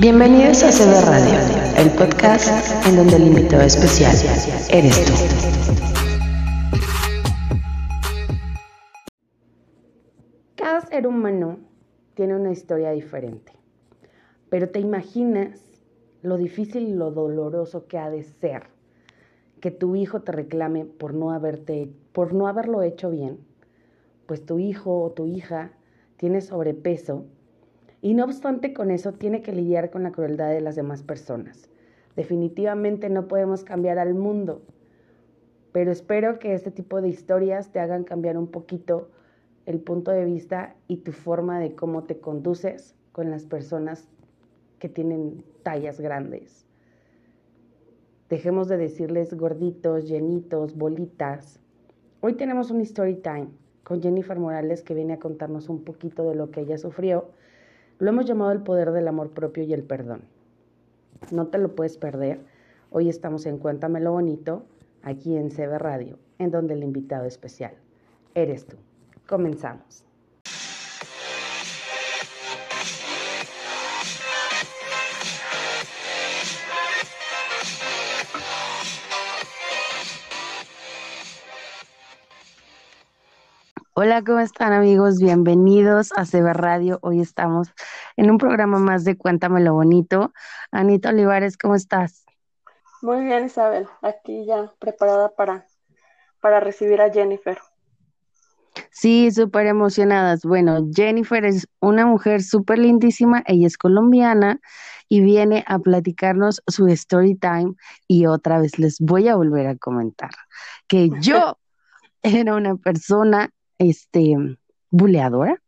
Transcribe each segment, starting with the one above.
Bienvenidos a CB Radio, el podcast en donde el invitado especial eres tú. Cada ser humano tiene una historia diferente, pero te imaginas lo difícil y lo doloroso que ha de ser que tu hijo te reclame por no haberte por no haberlo hecho bien, pues tu hijo o tu hija tiene sobrepeso y no obstante con eso tiene que lidiar con la crueldad de las demás personas. Definitivamente no podemos cambiar al mundo, pero espero que este tipo de historias te hagan cambiar un poquito el punto de vista y tu forma de cómo te conduces con las personas que tienen tallas grandes. Dejemos de decirles gorditos, llenitos, bolitas. Hoy tenemos un story time con Jennifer Morales que viene a contarnos un poquito de lo que ella sufrió lo hemos llamado el poder del amor propio y el perdón. No te lo puedes perder. Hoy estamos en Cuéntamelo Bonito, aquí en CB Radio, en donde el invitado especial eres tú. Comenzamos. Hola, ¿cómo están amigos? Bienvenidos a CB Radio. Hoy estamos en un programa más de Cuéntame lo Bonito. Anita Olivares, ¿cómo estás? Muy bien, Isabel. Aquí ya preparada para, para recibir a Jennifer. Sí, súper emocionadas. Bueno, Jennifer es una mujer súper lindísima. Ella es colombiana y viene a platicarnos su story time. Y otra vez les voy a volver a comentar que yo era una persona este, buleadora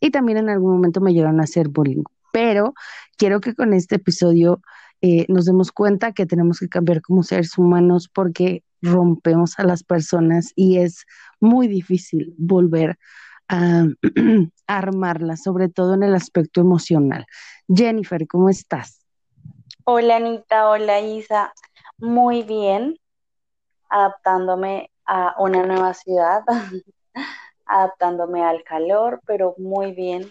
y también en algún momento me llegaron a hacer bullying. Pero quiero que con este episodio eh, nos demos cuenta que tenemos que cambiar como seres humanos porque rompemos a las personas y es muy difícil volver a, a armarlas, sobre todo en el aspecto emocional. Jennifer, ¿cómo estás? Hola Anita, hola Isa, muy bien, adaptándome a una nueva ciudad, adaptándome al calor, pero muy bien.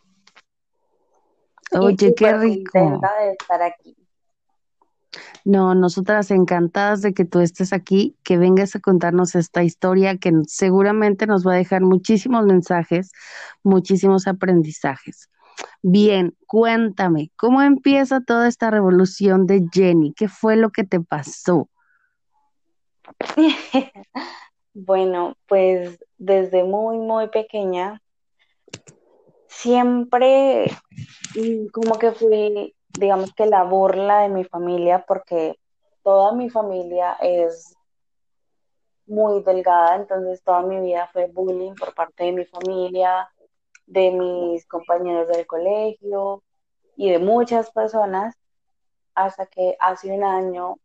Oye, qué rico. de estar aquí. No, nosotras encantadas de que tú estés aquí, que vengas a contarnos esta historia que seguramente nos va a dejar muchísimos mensajes, muchísimos aprendizajes. Bien, cuéntame, ¿cómo empieza toda esta revolución de Jenny? ¿Qué fue lo que te pasó? bueno, pues desde muy, muy pequeña, siempre mm, como que fui, digamos que la burla de mi familia, porque toda mi familia es muy delgada, entonces toda mi vida fue bullying por parte de mi familia, de mis compañeros del colegio y de muchas personas, hasta que hace un año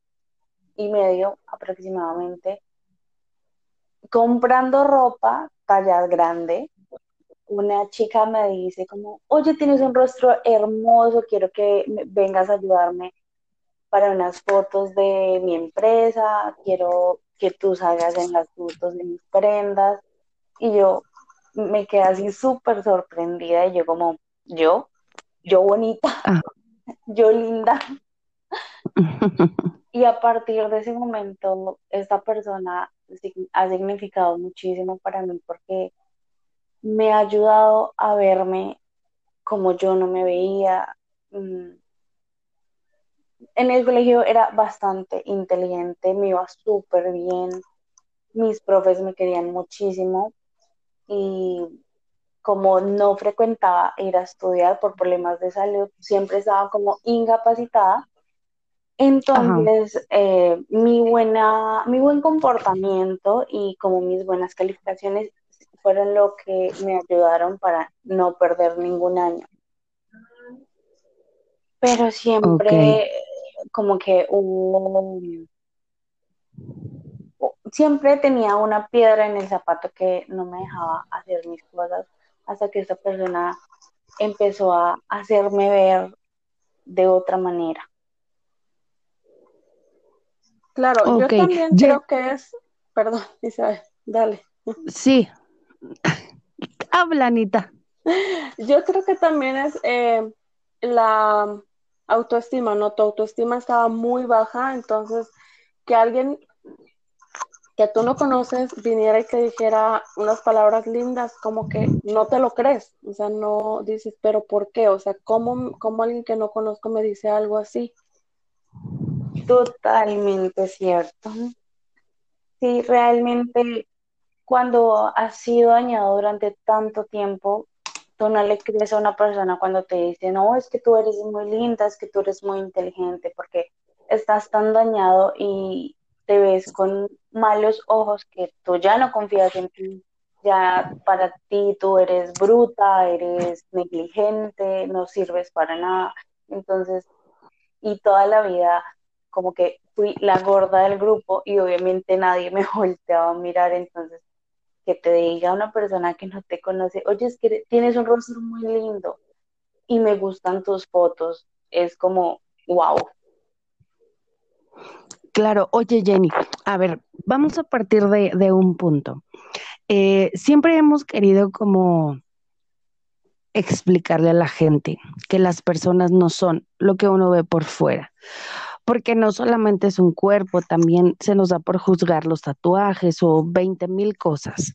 y medio aproximadamente comprando ropa talla grande, una chica me dice como, oye, tienes un rostro hermoso, quiero que vengas a ayudarme para unas fotos de mi empresa, quiero que tú salgas en las fotos de mis prendas. Y yo me quedé así súper sorprendida y yo como, yo, yo bonita, ah. yo linda. y a partir de ese momento, esta persona ha significado muchísimo para mí porque me ha ayudado a verme como yo no me veía. Mm. En el colegio era bastante inteligente, me iba súper bien, mis profes me querían muchísimo y como no frecuentaba ir a estudiar por problemas de salud, siempre estaba como incapacitada entonces, eh, mi, buena, mi buen comportamiento y como mis buenas calificaciones fueron lo que me ayudaron para no perder ningún año. Pero siempre como que hubo, siempre tenía una piedra en el zapato que no me dejaba hacer mis cosas hasta que esta persona empezó a hacerme ver de otra manera. Claro, yo también creo que es, perdón, Isabel, dale. Sí, habla Anita. Yo creo que también es eh, la, autoestima, ¿no? Tu autoestima estaba muy baja, entonces que alguien que tú no conoces viniera y te dijera unas palabras lindas, como que no te lo crees, o sea, no dices, pero ¿por qué? O sea, ¿cómo, cómo alguien que no conozco me dice algo así? Totalmente cierto. Sí, realmente cuando has sido dañado durante tanto tiempo, tú no le crees a una persona cuando te dice, no, es que tú eres muy linda, es que tú eres muy inteligente, porque estás tan dañado y te ves con malos ojos que tú ya no confías en ti, ya para ti tú eres bruta, eres negligente, no sirves para nada. Entonces, y toda la vida como que fui la gorda del grupo y obviamente nadie me volteaba a mirar, entonces que te diga una persona que no te conoce, oye, es que tienes un rostro muy lindo y me gustan tus fotos, es como, wow. Claro, oye Jenny, a ver, vamos a partir de, un punto. Eh, siempre hemos querido como explicarle a la gente que las personas no son lo que uno ve por fuera porque no solamente es un cuerpo, también se nos da por juzgar los tatuajes o 20 mil cosas.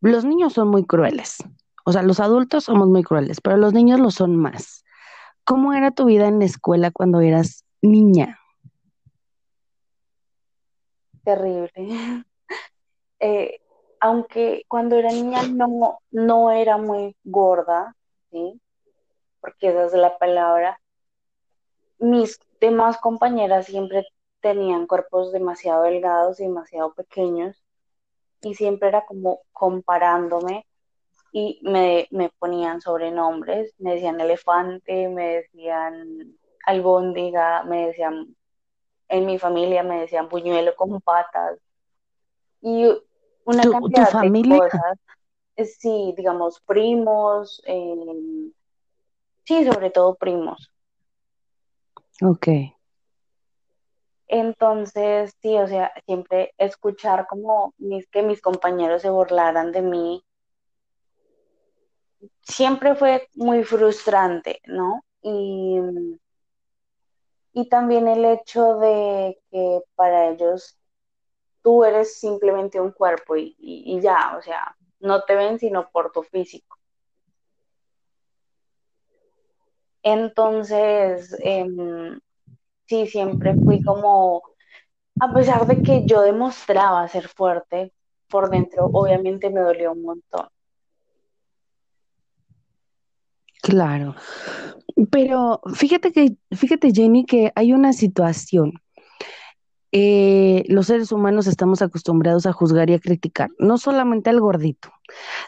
Los niños son muy crueles, o sea, los adultos somos muy crueles, pero los niños lo son más. ¿Cómo era tu vida en la escuela cuando eras niña? Terrible. Eh, aunque cuando era niña no, no era muy gorda, ¿sí? Porque esa es la palabra, mis demás compañeras siempre tenían cuerpos demasiado delgados y demasiado pequeños y siempre era como comparándome y me, me ponían sobrenombres, me decían elefante, me decían albóndiga, me decían, en mi familia me decían puñuelo con patas y una cantidad de cosas. Sí, digamos, primos, eh, sí, sobre todo primos. Ok. Entonces, sí, o sea, siempre escuchar como mis, que mis compañeros se burlaran de mí, siempre fue muy frustrante, ¿no? Y, y también el hecho de que para ellos tú eres simplemente un cuerpo y, y ya, o sea, no te ven sino por tu físico. Entonces, em, sí, siempre fui como, a pesar de que yo demostraba ser fuerte, por dentro obviamente me dolió un montón. Claro, pero fíjate que, fíjate Jenny, que hay una situación. Eh, los seres humanos estamos acostumbrados a juzgar y a criticar, no solamente al gordito,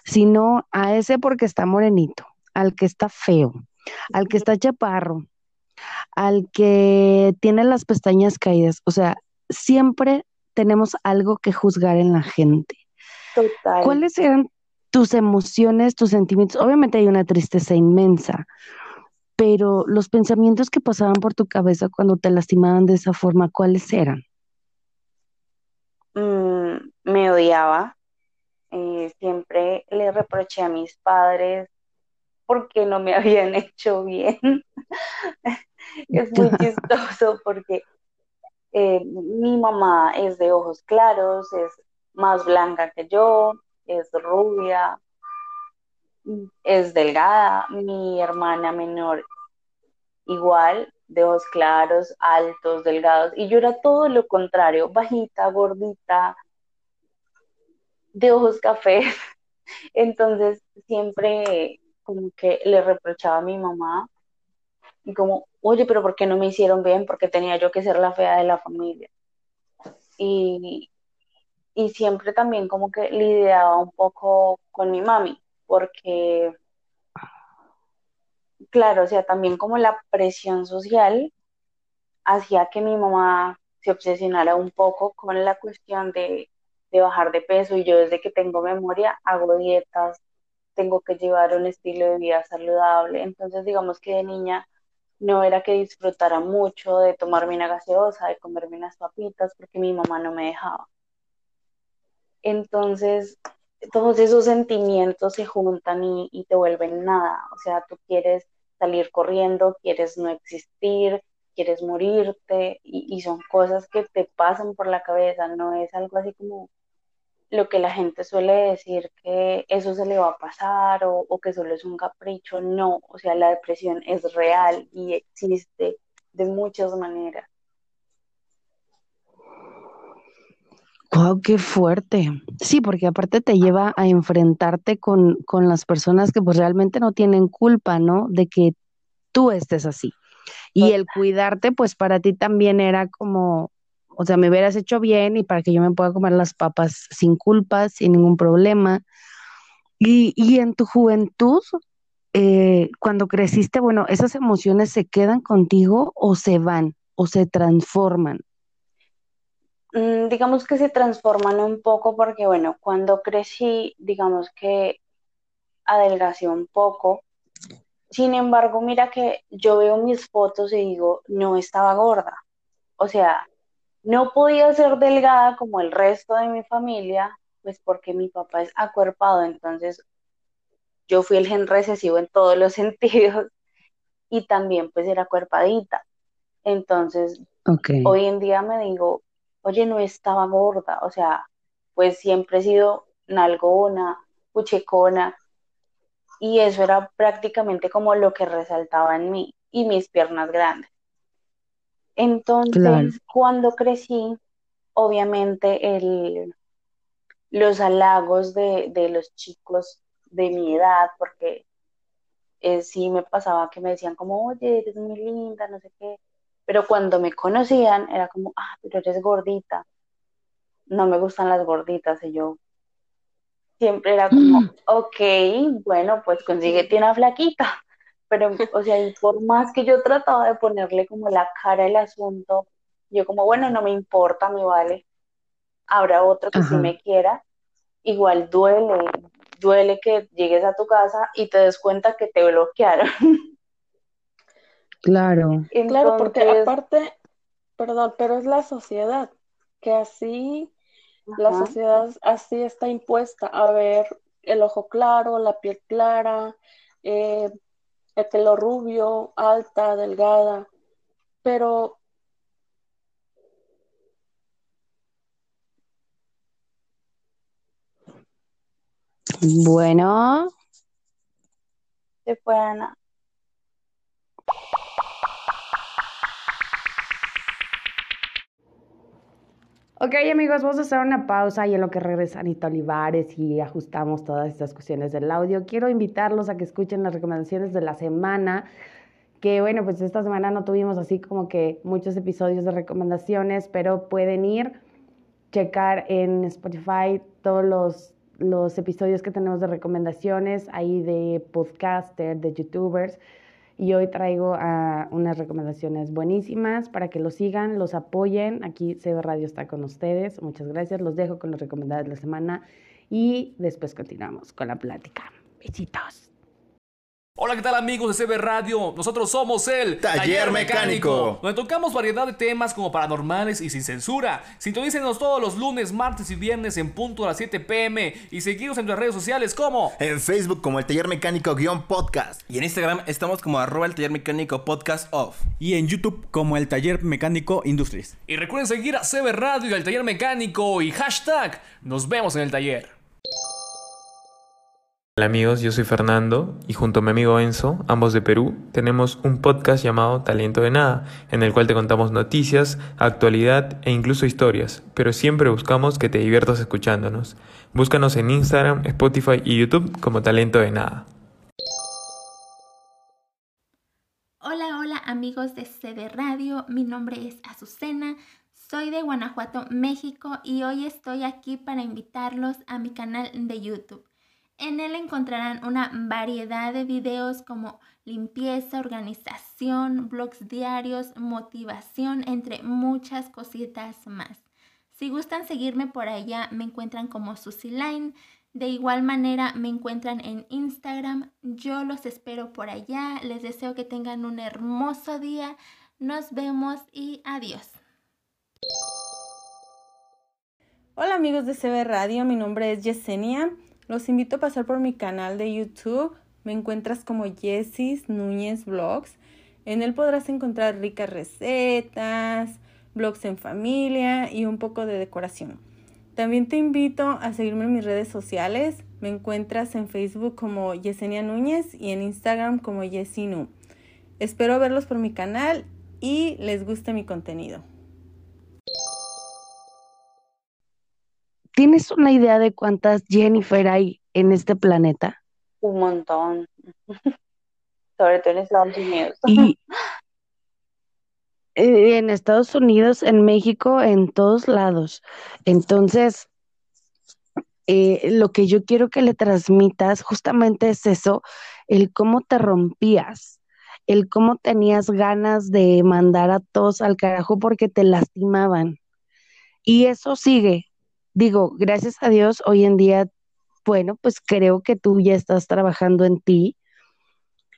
sino a ese porque está morenito, al que está feo, al que está chaparro, al que tiene las pestañas caídas. O sea, siempre tenemos algo que juzgar en la gente. Total. ¿Cuáles eran tus emociones, tus sentimientos? Obviamente hay una tristeza inmensa, pero los pensamientos que pasaban por tu cabeza cuando te lastimaban de esa forma, ¿cuáles eran? Mm, me odiaba. Eh, siempre le reproché a mis padres porque no me habían hecho bien. es muy chistoso porque eh, mi mamá es de ojos claros, es más blanca que yo, es rubia, es delgada, mi hermana menor igual, de ojos claros, altos, delgados, y yo era todo lo contrario, bajita, gordita, de ojos cafés. Entonces siempre como que le reprochaba a mi mamá y como, oye, pero ¿por qué no me hicieron bien? Porque tenía yo que ser la fea de la familia. Y, y siempre también como que lidiaba un poco con mi mami, porque, claro, o sea, también como la presión social hacía que mi mamá se obsesionara un poco con la cuestión de, de bajar de peso y yo desde que tengo memoria hago dietas tengo que llevar un estilo de vida saludable. Entonces, digamos que de niña no era que disfrutara mucho de tomarme una gaseosa, de comerme unas papitas, porque mi mamá no me dejaba. Entonces, todos esos sentimientos se juntan y, te vuelven nada. O sea, tú quieres salir corriendo, quieres no existir, quieres morirte y, son cosas que te pasan por la cabeza, no es algo así como lo que la gente suele decir que eso se le va a pasar o, o que solo es un capricho, no, o sea, la depresión es real y existe de muchas maneras. Wow, qué fuerte. Sí, porque aparte te lleva a enfrentarte con, con las personas que pues realmente no tienen culpa, ¿no? De que tú estés así. Y el cuidarte, pues para ti también era como, o sea, me hubieras hecho bien y para que yo me pueda comer las papas sin culpa, sin ningún problema. Y, y en tu juventud, eh, cuando creciste, bueno, ¿esas emociones se quedan contigo o se van o se transforman? Mm, digamos que se transforman un poco porque, bueno, cuando crecí, digamos que adelgacé un poco. Sin embargo, mira que yo veo mis fotos y digo, no estaba gorda. O sea, no podía ser delgada como el resto de mi familia, pues porque mi papá es acuerpado, entonces yo fui el gen recesivo en todos los sentidos y también pues era acuerpadita. Entonces, hoy en día me digo, oye, no estaba gorda, o sea, pues siempre he sido nalgona, puchecona, y eso era prácticamente como lo que resaltaba en mí y mis piernas grandes. Entonces, cuando crecí, obviamente el, los halagos de, los chicos de mi edad, porque eh, sí me pasaba que me decían como, oye, eres muy linda, no sé qué, pero cuando me conocían era como, ah, pero eres gordita. No me gustan las gorditas. Y yo siempre era como, mm. ok, bueno, pues consíguete una flaquita. Pero, o sea, y por más que yo trataba de ponerle como la cara al asunto, yo como, bueno, no me importa, me vale. Habrá otro que sí me quiera. Igual duele, duele que llegues a tu casa y te des cuenta que te bloquearon. Claro. Claro, porque aparte, perdón, pero es la sociedad, que así, la sociedad así está impuesta a ver el ojo claro, la piel clara, eh, el pelo rubio, alta, delgada, pero Bueno. Se fue Ana. Ok, amigos, vamos a hacer una pausa y en lo que regresa Anita Olivares y ajustamos todas estas cuestiones del audio. Quiero invitarlos a que escuchen las recomendaciones de la semana. Que bueno, pues esta semana no tuvimos así como que muchos episodios de recomendaciones, pero pueden ir, checar en Spotify todos los, los episodios que tenemos de recomendaciones, ahí de podcaster, de youtubers y hoy traigo unas recomendaciones buenísimas para que los sigan, los apoyen. Aquí CB Radio está con ustedes. Muchas gracias. Los dejo con los recomendados de la semana y después continuamos con la plática. Besitos. Hola, ¿qué tal amigos de CB Radio? Nosotros somos el Taller, Mecánico, donde tocamos variedad de temas como paranormales y sin censura. Sintonícenos todos los lunes, martes y viernes en punto a las 7 pm y seguimos en nuestras redes sociales como en Facebook como el Taller Mecánico-podcast y en Instagram estamos como arroba el Taller Mecánico Podcast Off y en YouTube como el Taller Mecánico Industries. Y recuerden seguir a CB Radio y al Taller Mecánico y hashtag nos vemos en el taller. Hola amigos, yo soy Fernando y junto a mi amigo Enzo, ambos de Perú, tenemos un podcast llamado Talento de Nada, en el cual te contamos noticias, actualidad e incluso historias, pero siempre buscamos que te diviertas escuchándonos. Búscanos en Instagram, Spotify y YouTube como Talento de Nada. Hola, hola amigos de CD Radio, mi nombre es Azucena. Soy de Guanajuato, México y hoy estoy aquí para invitarlos a mi canal de YouTube. En él encontrarán una variedad de videos como limpieza, organización, blogs diarios, motivación, entre muchas cositas más. Si gustan seguirme por allá, me encuentran como Line. De igual manera, me encuentran en Instagram. Yo los espero por allá. Les deseo que tengan un hermoso día. Nos vemos y adiós. Hola amigos de CB Radio, mi nombre es Yesenia. Los invito a pasar por mi canal de YouTube. me encuentras como Jessis Núñez Blogs. En él podrás encontrar ricas recetas, blogs en familia y un poco de decoración. También te invito a seguirme en mis redes sociales. Me encuentras en Facebook como Yesenia Núñez y en Instagram como Yesinu. Espero verlos por mi canal y les guste mi contenido. ¿Tienes una idea de cuántas Jennifer hay en este planeta? Un montón. Sobre todo en Estados Unidos. Y eh, en Estados Unidos, en México, en todos lados. Entonces, eh, lo que yo quiero que le transmitas justamente es eso, el cómo te rompías, el cómo tenías ganas de mandar a todos al carajo porque te lastimaban. Y eso sigue. Digo, gracias a Dios, hoy en día, bueno, pues creo que tú ya estás trabajando en ti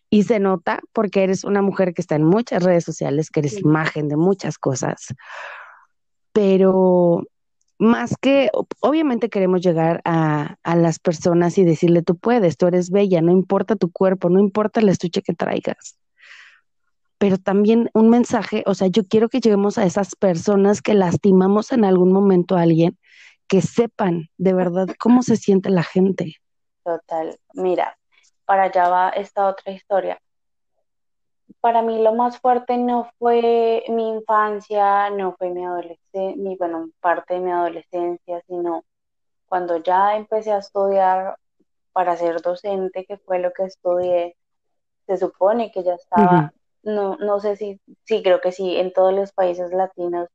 y se nota porque eres una mujer que está en muchas redes sociales, que eres imagen de muchas cosas. Pero más que, obviamente queremos llegar a, a, las personas y decirle, tú puedes, tú eres bella, no importa tu cuerpo, no importa el estuche que traigas. Pero también un mensaje, o sea, yo quiero que lleguemos a esas personas que lastimamos en algún momento a alguien, que sepan de verdad cómo se siente la gente. Total, mira, para allá va esta otra historia. Para mí lo más fuerte no fue mi infancia, no fue mi adolescencia, mi, bueno, parte de mi adolescencia, sino cuando ya empecé a estudiar para ser docente, que fue lo que estudié, se supone que ya estaba, no, no sé si, sí, creo que sí, en todos los países latinos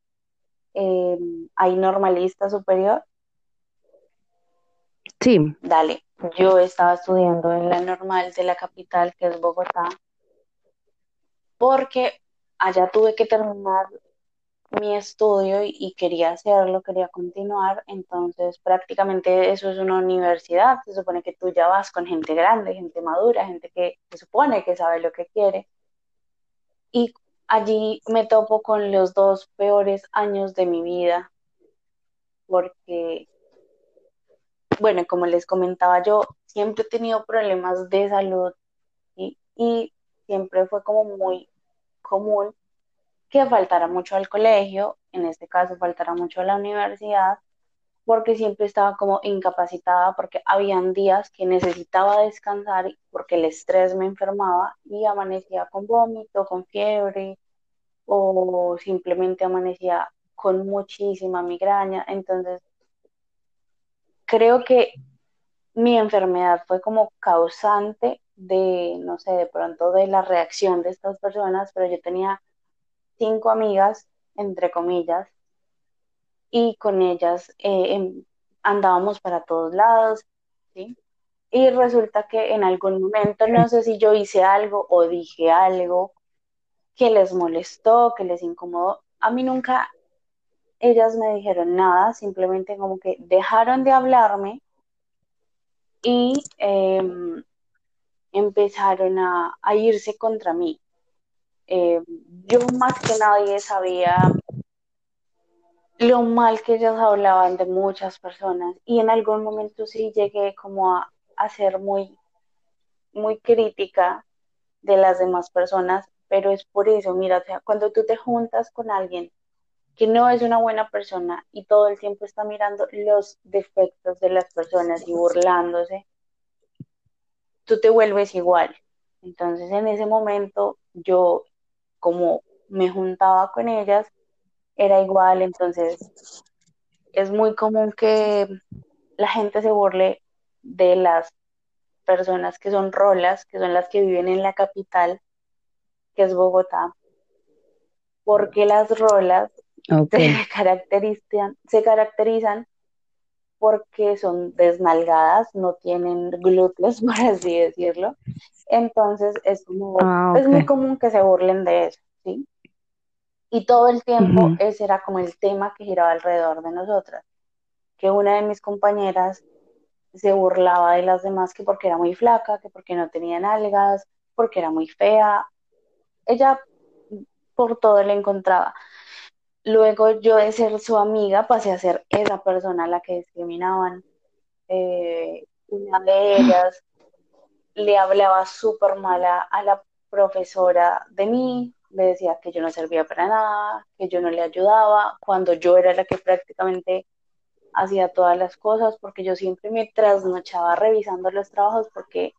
eh, hay normalista superior. Sí. Dale yo estaba estudiando en la normal de la capital, que es Bogotá, porque allá tuve que terminar mi estudio y, quería hacerlo, quería continuar, entonces prácticamente eso es una universidad, se supone que tú ya vas con gente grande, gente madura, gente que se supone que sabe lo que quiere. Y allí me topo con los dos peores años de mi vida, porque bueno, como les comentaba yo, siempre he tenido problemas de salud y siempre fue como muy común que faltara mucho al colegio, en este caso faltara mucho a la universidad, porque siempre estaba como incapacitada, porque habían días que necesitaba descansar porque el estrés me enfermaba y amanecía con vómito, con fiebre o simplemente amanecía con muchísima migraña. Entonces creo que mi enfermedad fue como causante de, no sé, de pronto de la reacción de estas personas, pero yo tenía cinco amigas, entre comillas, y con ellas eh, em, andábamos para todos lados. Y resulta que en algún momento, no sé si yo hice algo o dije algo que les molestó, que les incomodó. A mí nunca ellas me dijeron nada, simplemente como que dejaron de hablarme y em, empezaron a, irse contra mí. Em, yo más que nadie sabía lo mal que ellas hablaban de muchas personas y en algún momento sí llegué como a, ser muy, muy crítica de las demás personas, pero es por eso, mira, o sea, cuando tú te juntas con alguien que no es una buena persona y todo el tiempo está mirando los defectos de las personas y burlándose, tú te vuelves igual. Entonces en ese momento yo como me juntaba con ellas, era igual, entonces es muy común que la gente se burle de las personas que son rolas, que son las que viven en la capital, que es Bogotá, porque las rolas se, caracterizan, se caracterizan porque son desnalgadas, no tienen glúteos, por así decirlo. Entonces es como, ah, es muy común que se burlen de eso, ¿sí? Y todo el tiempo ese era como el tema que giraba alrededor de nosotras. Que una de mis compañeras se burlaba de las demás que porque era muy flaca, que porque no tenía nalgas, porque era muy fea. Ella por todo le encontraba. Luego yo de ser su amiga pasé a ser esa persona a la que discriminaban. Eh, una de ellas le hablaba súper mala a la profesora de mí, le decía que yo no servía para nada, que yo no le ayudaba, cuando yo era la que prácticamente hacía todas las cosas, porque yo siempre me trasnochaba revisando los trabajos, porque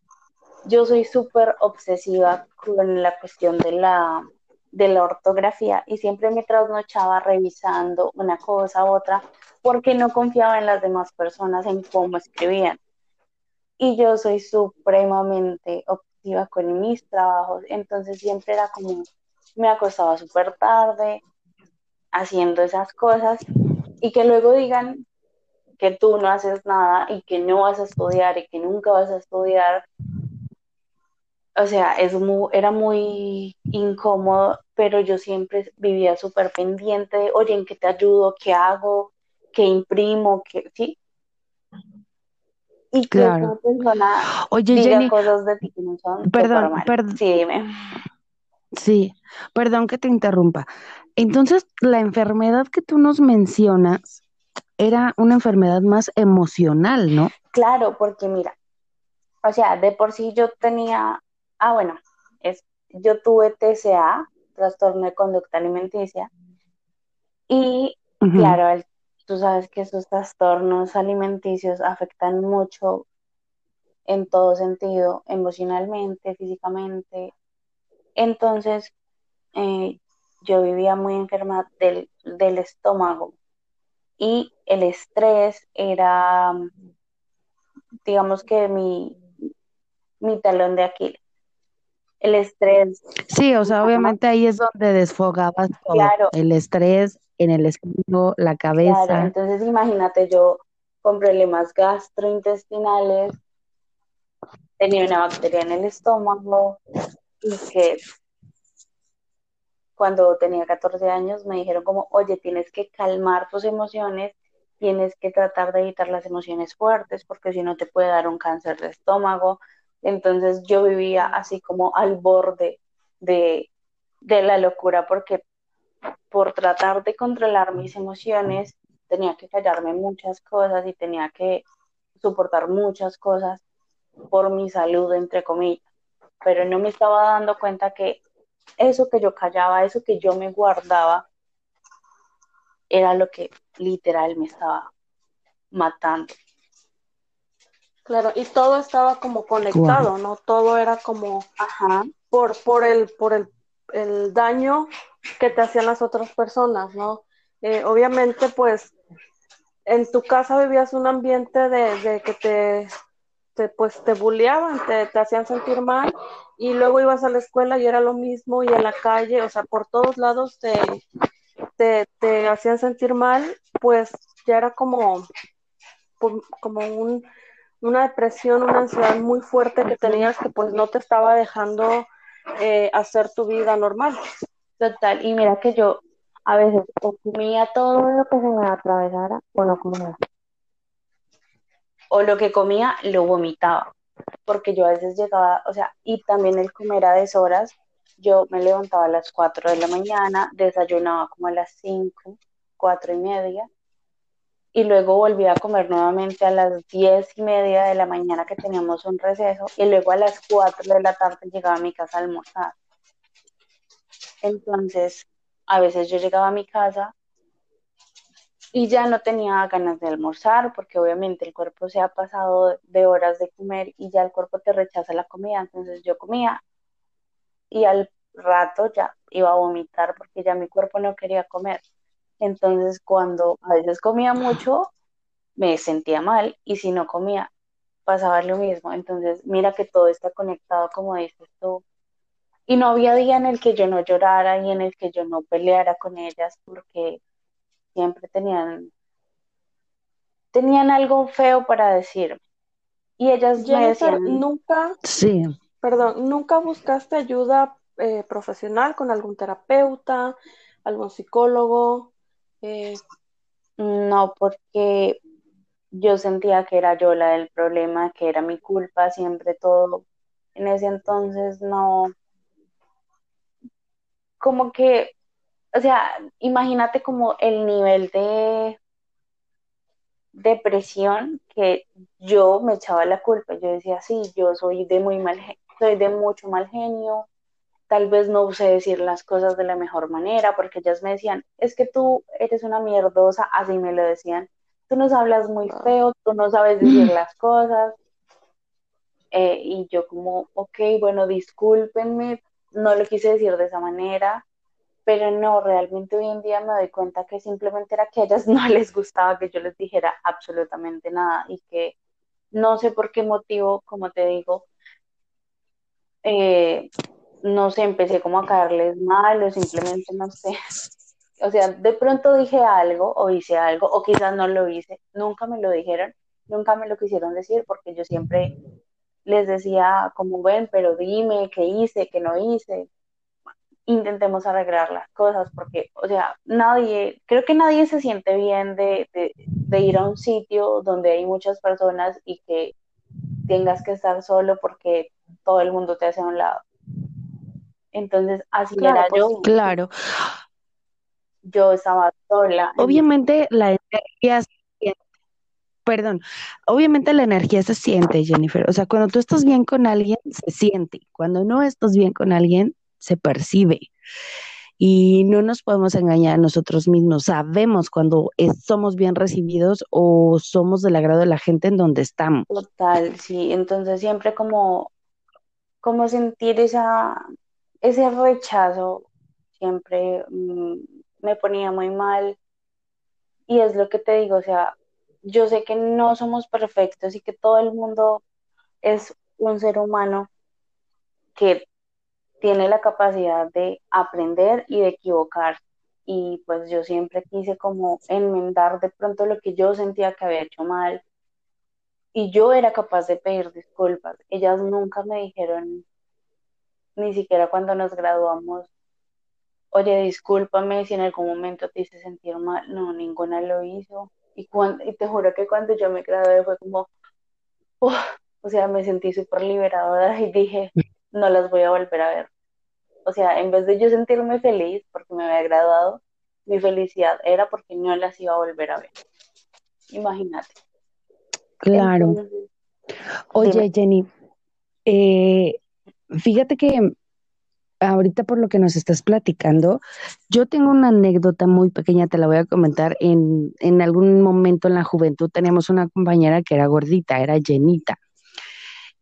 yo soy súper obsesiva con la cuestión de la, de la ortografía y siempre me trasnochaba revisando una cosa u otra, porque no confiaba en las demás personas en cómo escribían. Y yo soy supremamente obsesiva con mis trabajos, entonces siempre era como, me acostaba súper tarde haciendo esas cosas y que luego digan que tú no haces nada y que no vas a estudiar y que nunca vas a estudiar. O sea, es muy, era muy incómodo, pero yo siempre vivía súper pendiente de, oye, ¿en qué te ayudo? ¿Qué hago? ¿Qué imprimo? ¿Qué? ¿Sí? Y que Claro. persona Oye, diga Jenny, cosas de ti que no son perdón, perdón. Sí, dime. Sí, perdón que te interrumpa. Entonces, la enfermedad que tú nos mencionas era una enfermedad más emocional, ¿no? Claro, porque mira, o sea, de por sí yo tenía, ah, bueno, es, yo tuve TCA, trastorno de conducta alimenticia, y claro, el- tú sabes que esos trastornos alimenticios afectan mucho en todo sentido, emocionalmente, físicamente. Entonces, eh, yo vivía muy enferma del, del estómago y el estrés era, digamos que mi, mi talón de Aquiles. El estrés, Sí, o sea, obviamente ahí es donde desfogabas todo, Claro. el estrés en el estómago, la claro, cabeza. entonces imagínate yo con problemas gastrointestinales, tenía una bacteria en el estómago y que cuando tenía 14 años me dijeron como, oye, tienes que calmar tus emociones, tienes que tratar de evitar las emociones fuertes porque si no te puede dar un cáncer de estómago. Entonces yo vivía así como al borde de, de la locura porque por tratar de controlar mis emociones tenía que callarme muchas cosas y tenía que soportar muchas cosas por mi salud, entre comillas. Pero no me estaba dando cuenta que eso que yo callaba, eso que yo me guardaba, era lo que literal me estaba matando. Claro, y todo estaba como conectado, ¿no? Todo era como Ajá, por, por el, por el, el daño que te hacían las otras personas, ¿no? Eh, obviamente, pues, en tu casa vivías un ambiente de, de que te, te, pues, te bulleaban, te, te hacían sentir mal, y luego ibas a la escuela y era lo mismo, y en la calle, o sea, por todos lados te, te, te hacían sentir mal, pues ya era como, como un, una depresión, una ansiedad muy fuerte que tenías que pues no te estaba dejando eh, hacer tu vida normal. total. Y mira que yo a veces o comía todo lo que se me atravesara o no comía. O lo que comía lo vomitaba. Porque yo a veces llegaba, o sea, y también el comer a deshoras. Yo me levantaba a las 4 de la mañana, desayunaba como a las 5, 4 y media, y luego volvía a comer nuevamente a las 10 y media de la mañana que teníamos un receso, y luego a las 4 de la tarde llegaba a mi casa a almorzar. Entonces, a veces yo llegaba a mi casa y ya no tenía ganas de almorzar porque obviamente el cuerpo se ha pasado de horas de comer y ya el cuerpo te rechaza la comida. Entonces yo comía y al rato ya iba a vomitar porque ya mi cuerpo no quería comer. Entonces cuando a veces comía mucho, me sentía mal y si no comía, pasaba lo mismo. Entonces mira que todo está conectado como dices tú. Y no había día en el que yo no llorara y en el que yo no peleara con ellas porque siempre tenían, tenían algo feo para decirme. Y ellas me Jennifer, decían, nunca, Sí, perdón, nunca buscaste ayuda eh, profesional con algún terapeuta, algún psicólogo. Eh, no, porque yo sentía que era yo la del problema, que era mi culpa, siempre todo. En ese entonces no, como que, o sea, imagínate como el nivel de, depresión que yo me echaba la culpa. Yo decía, sí, yo soy de muy mal, soy de mucho mal genio, tal vez no sé decir las cosas de la mejor manera, porque ellas me decían, es que tú eres una mierdosa, así me lo decían, tú nos hablas muy feo, tú no sabes decir las cosas. Eh, y yo como, ok, bueno, discúlpenme, no lo quise decir de esa manera, pero no, realmente hoy en día me doy cuenta que simplemente era que a ellas no les gustaba que yo les dijera absolutamente nada y que no sé por qué motivo, como te digo, eh, no sé, empecé como a caerles mal o simplemente no sé. O sea, de pronto dije algo o hice algo o quizás no lo hice, nunca me lo dijeron, nunca me lo quisieron decir porque yo siempre les decía como ven, pero dime qué hice, qué no hice. Intentemos arreglar las cosas porque, o sea, nadie, creo que nadie se siente bien de, de, de ir a un sitio donde hay muchas personas y que tengas que estar solo porque todo el mundo te hace a un lado. Entonces, así Claro, era pues, yo. claro. Yo estaba sola. Obviamente la energía se siente. Perdón, obviamente la energía se siente, Jennifer. O sea, cuando tú estás bien con alguien, se siente. Cuando no estás bien con alguien, se percibe. Y no nos podemos engañar a nosotros mismos. Sabemos cuando es- somos bien recibidos o somos del agrado de la gente en donde estamos. Total, sí. Entonces siempre como, como sentir esa, ese rechazo siempre mm, me ponía muy mal. Y es lo que te digo, o sea, yo sé que no somos perfectos y que todo el mundo es un ser humano que tiene la capacidad de aprender y de equivocar. Y pues yo siempre quise como enmendar de pronto lo que yo sentía que había hecho mal. Y yo era capaz de pedir disculpas. Ellas nunca me dijeron, ni siquiera cuando nos graduamos, oye, discúlpame si en algún momento te hice sentir mal. No, ninguna lo hizo. Y, cuan- y te juro que cuando yo me gradué fue como, o sea, me sentí súper liberadora y dije, no las voy a volver a ver. O sea, en vez de yo sentirme feliz porque me había graduado, mi felicidad era porque no las iba a volver a ver. Imagínate. Claro. Entonces, Oye, dime. Jenny, eh, fíjate que ahorita por lo que nos estás platicando, yo tengo una anécdota muy pequeña, te la voy a comentar. En, en algún momento en la juventud teníamos una compañera que era gordita, era llenita.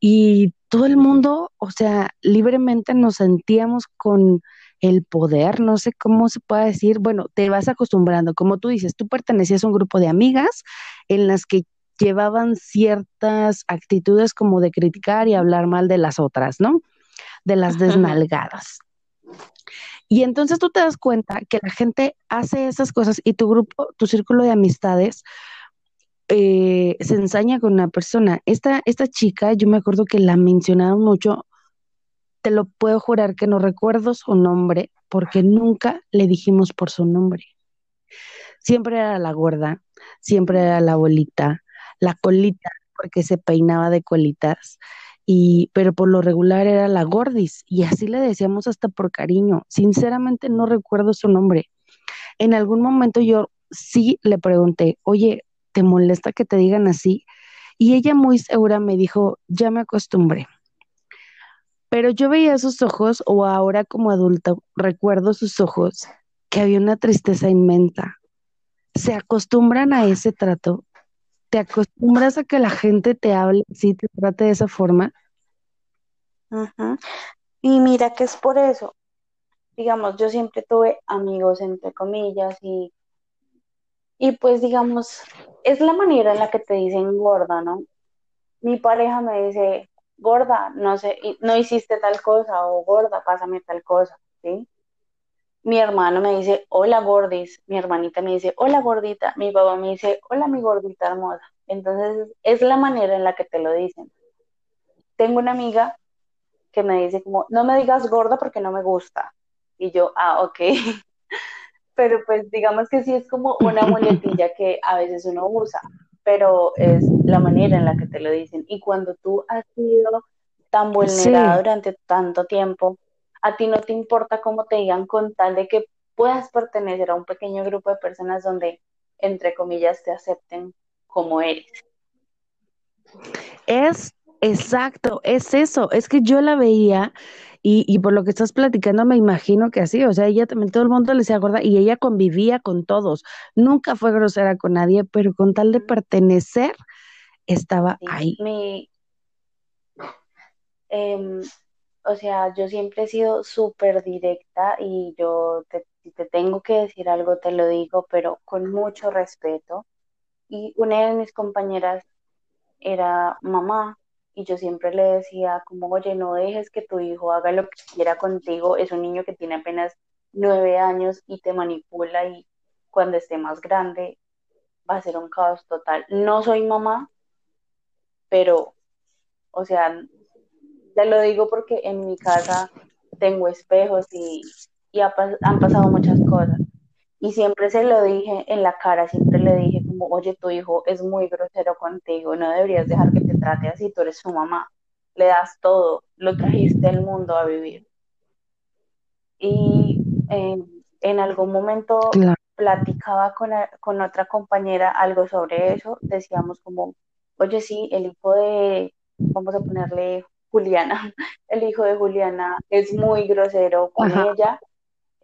Y todo el mundo, o sea, libremente nos sentíamos con el poder, no sé cómo se puede decir, bueno, te vas acostumbrando, como tú dices, tú pertenecías a un grupo de amigas en las que llevaban ciertas actitudes como de criticar y hablar mal de las otras, ¿no? De las desnalgadas. Y entonces tú te das cuenta que la gente hace esas cosas y tu grupo, tu círculo de amistades eh, se ensaña con una persona. Esta, esta chica, yo me acuerdo que la mencionaron mucho, te lo puedo jurar que no recuerdo su nombre porque nunca le dijimos por su nombre. Siempre era la gorda, siempre era la bolita, la colita, porque se peinaba de colitas, y, pero por lo regular era la gordis, y así le decíamos hasta por cariño. Sinceramente no recuerdo su nombre. En algún momento yo sí le pregunté, oye, ¿te molesta que te digan así? Y ella muy segura me dijo, ya me acostumbré. Pero yo veía sus ojos, o ahora como adulta recuerdo sus ojos, que había una tristeza inmensa. Se acostumbran a ese trato, te acostumbras a que la gente te hable así, te trate de esa forma. Y mira que es por eso. Digamos, yo siempre tuve amigos, entre comillas, y, y pues digamos, es la manera en la que te dicen gorda, ¿no? Mi pareja me dice, gorda, no sé, no hiciste tal cosa, o gorda, pásame tal cosa, ¿sí? Mi hermano me dice, hola gordis, mi hermanita me dice, hola gordita, mi papá me dice, hola mi gordita hermosa. Entonces, es la manera en la que te lo dicen. Tengo una amiga que me dice como, no me digas gorda porque no me gusta. Y yo, ah, ok. Pero pues digamos que sí es como una muletilla que a veces uno usa, pero es la manera en la que te lo dicen. Y cuando tú has sido tan vulnerada Sí. durante tanto tiempo, a ti no te importa cómo te digan con tal de que puedas pertenecer a un pequeño grupo de personas donde, entre comillas, te acepten como eres. Es exacto, es eso, es que yo la veía y, y por lo que estás platicando me imagino que así, o sea, ella también todo el mundo le decía gorda y ella convivía con todos, nunca fue grosera con nadie, pero con tal de pertenecer estaba Sí, ahí. Mi, em, o sea, yo siempre he sido súper directa y yo te, si te tengo que decir algo, te lo digo, pero con mucho respeto. Y una de mis compañeras era mamá y yo siempre le decía como, oye, no dejes que tu hijo haga lo que quiera contigo, es un niño que tiene apenas nueve años y te manipula y cuando esté más grande va a ser un caos total. No soy mamá, pero, o sea, te lo digo porque en mi casa tengo espejos y, y han pasado muchas cosas. Y siempre se lo dije en la cara, siempre le dije como, oye, tu hijo es muy grosero contigo, no deberías dejar que te trate así, tú eres su mamá, le das todo, lo trajiste al mundo a vivir. Y eh, en algún momento Claro. platicaba con, con otra compañera algo sobre eso, decíamos como, oye, sí, el hijo de, vamos a ponerle Juliana, el hijo de Juliana es muy grosero con Ajá. ella,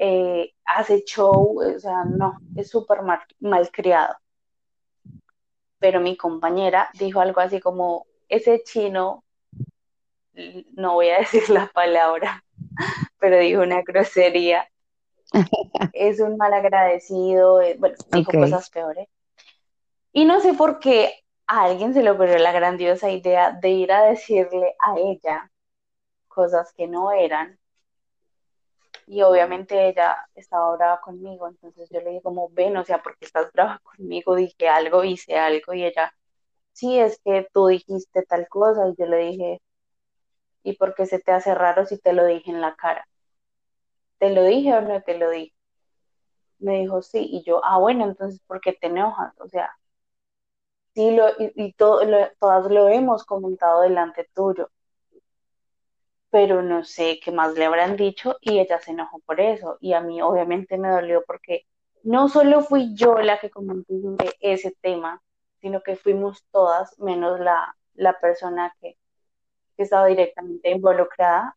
eh, hace show, o sea, no, es súper mal, malcriado. Pero mi compañera dijo algo así como, ese chino, no voy a decir la palabra, pero dijo una grosería, es un malagradecido, eh, bueno, dijo cosas peores. Y no sé por qué a alguien se le ocurrió la grandiosa idea de ir a decirle a ella cosas que no eran. Y obviamente ella estaba brava conmigo, entonces yo le dije como, ven, o sea, porque estás brava conmigo? Dije algo, hice algo, y ella, sí, es que tú dijiste tal cosa, y yo le dije, ¿y por qué se te hace raro si te lo dije en la cara? ¿Te lo dije o no te lo dije? Me dijo, sí, y yo, ah, bueno, entonces, ¿por qué te enojas? O sea, sí, lo, y, y todo, lo- todas lo hemos comentado delante tuyo, pero no sé qué más le habrán dicho y ella se enojó por eso. Y a mí obviamente me dolió porque no solo fui yo la que comenté sobre ese tema, sino que fuimos todas, menos la, la persona que, que estaba directamente involucrada.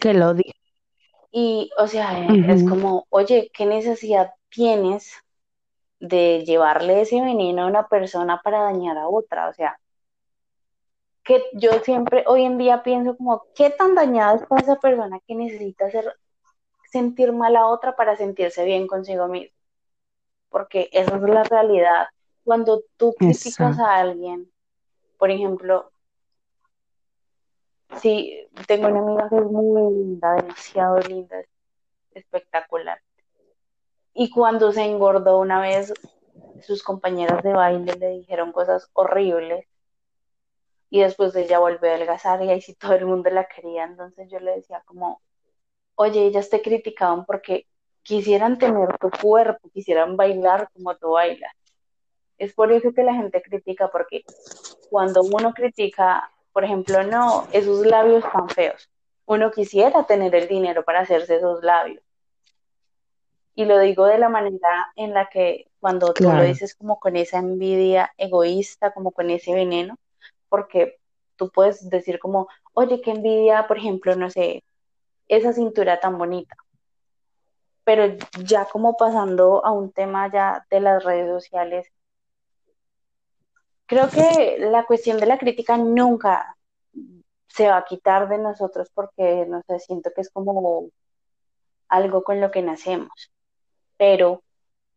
Que lo di. Y, o sea, es como, oye, ¿qué necesidad tienes de llevarle ese veneno a una persona para dañar a otra? O sea, que yo siempre hoy en día pienso como, ¿qué tan dañada está esa persona que necesita hacer sentir mal a otra para sentirse bien consigo mismo? Porque esa es la realidad. Cuando tú criticas a alguien, por ejemplo, sí, tengo una amiga que es muy linda, demasiado linda, espectacular. Y cuando se engordó una vez, sus compañeras de baile le dijeron cosas horribles y después ella volvió a adelgazar y ahí sí todo el mundo la quería. Entonces yo le decía como, oye, ellas te criticaban porque quisieran tener tu cuerpo, quisieran bailar como tú bailas. Es por eso que la gente critica, porque cuando uno critica, por ejemplo, no, esos labios tan feos, uno quisiera tener el dinero para hacerse esos labios. Y lo digo de la manera en la que cuando tú lo dices como con esa envidia egoísta, como con ese veneno, porque tú puedes decir como, oye, qué envidia, por ejemplo, no sé, esa cintura tan bonita. Pero ya como pasando a un tema ya de las redes sociales, creo que la cuestión de la crítica nunca se va a quitar de nosotros porque, no sé, siento que es como algo con lo que nacemos. Pero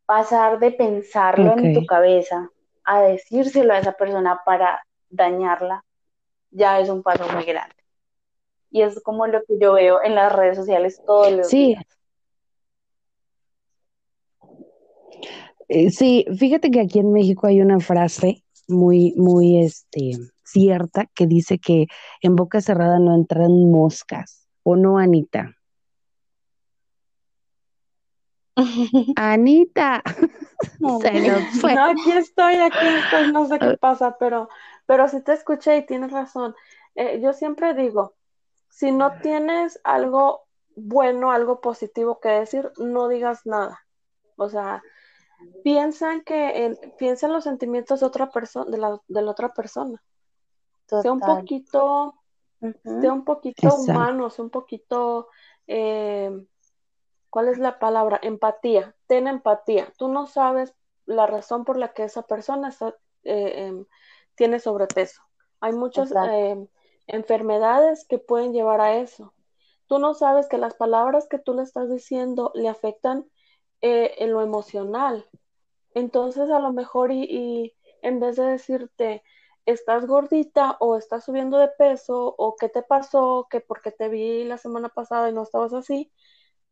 pasar de pensarlo en tu cabeza a decírselo a esa persona para dañarla, ya es un paso muy grande. Y es como lo que yo veo en las redes sociales todos los Sí, días. eh, sí, fíjate que aquí en México hay una frase muy, muy, este, cierta que dice que en boca cerrada no entran moscas. ¿O no, Anita? Anita, se nos fue. No, aquí estoy, aquí estoy, no sé qué pasa, pero, pero sí te escuché y tienes razón. Eh, yo siempre digo, si no tienes algo bueno, algo positivo que decir, no digas nada. O sea, piensan que en, piensa en los sentimientos de otra persona, de la, de la otra persona. Sea un poquito, Ujú. sea un poquito Exacto. humano, sea un poquito, eh, ¿cuál es la palabra? Empatía. Ten empatía. Tú no sabes la razón por la que esa persona está, eh, em, tiene sobrepeso. Hay muchas em, enfermedades que pueden llevar a eso. Tú no sabes que las palabras que tú le estás diciendo le afectan eh, en lo emocional. Entonces, a lo mejor y, y en vez de decirte, estás gordita o estás subiendo de peso o qué te pasó, que porque te vi la semana pasada y no estabas así,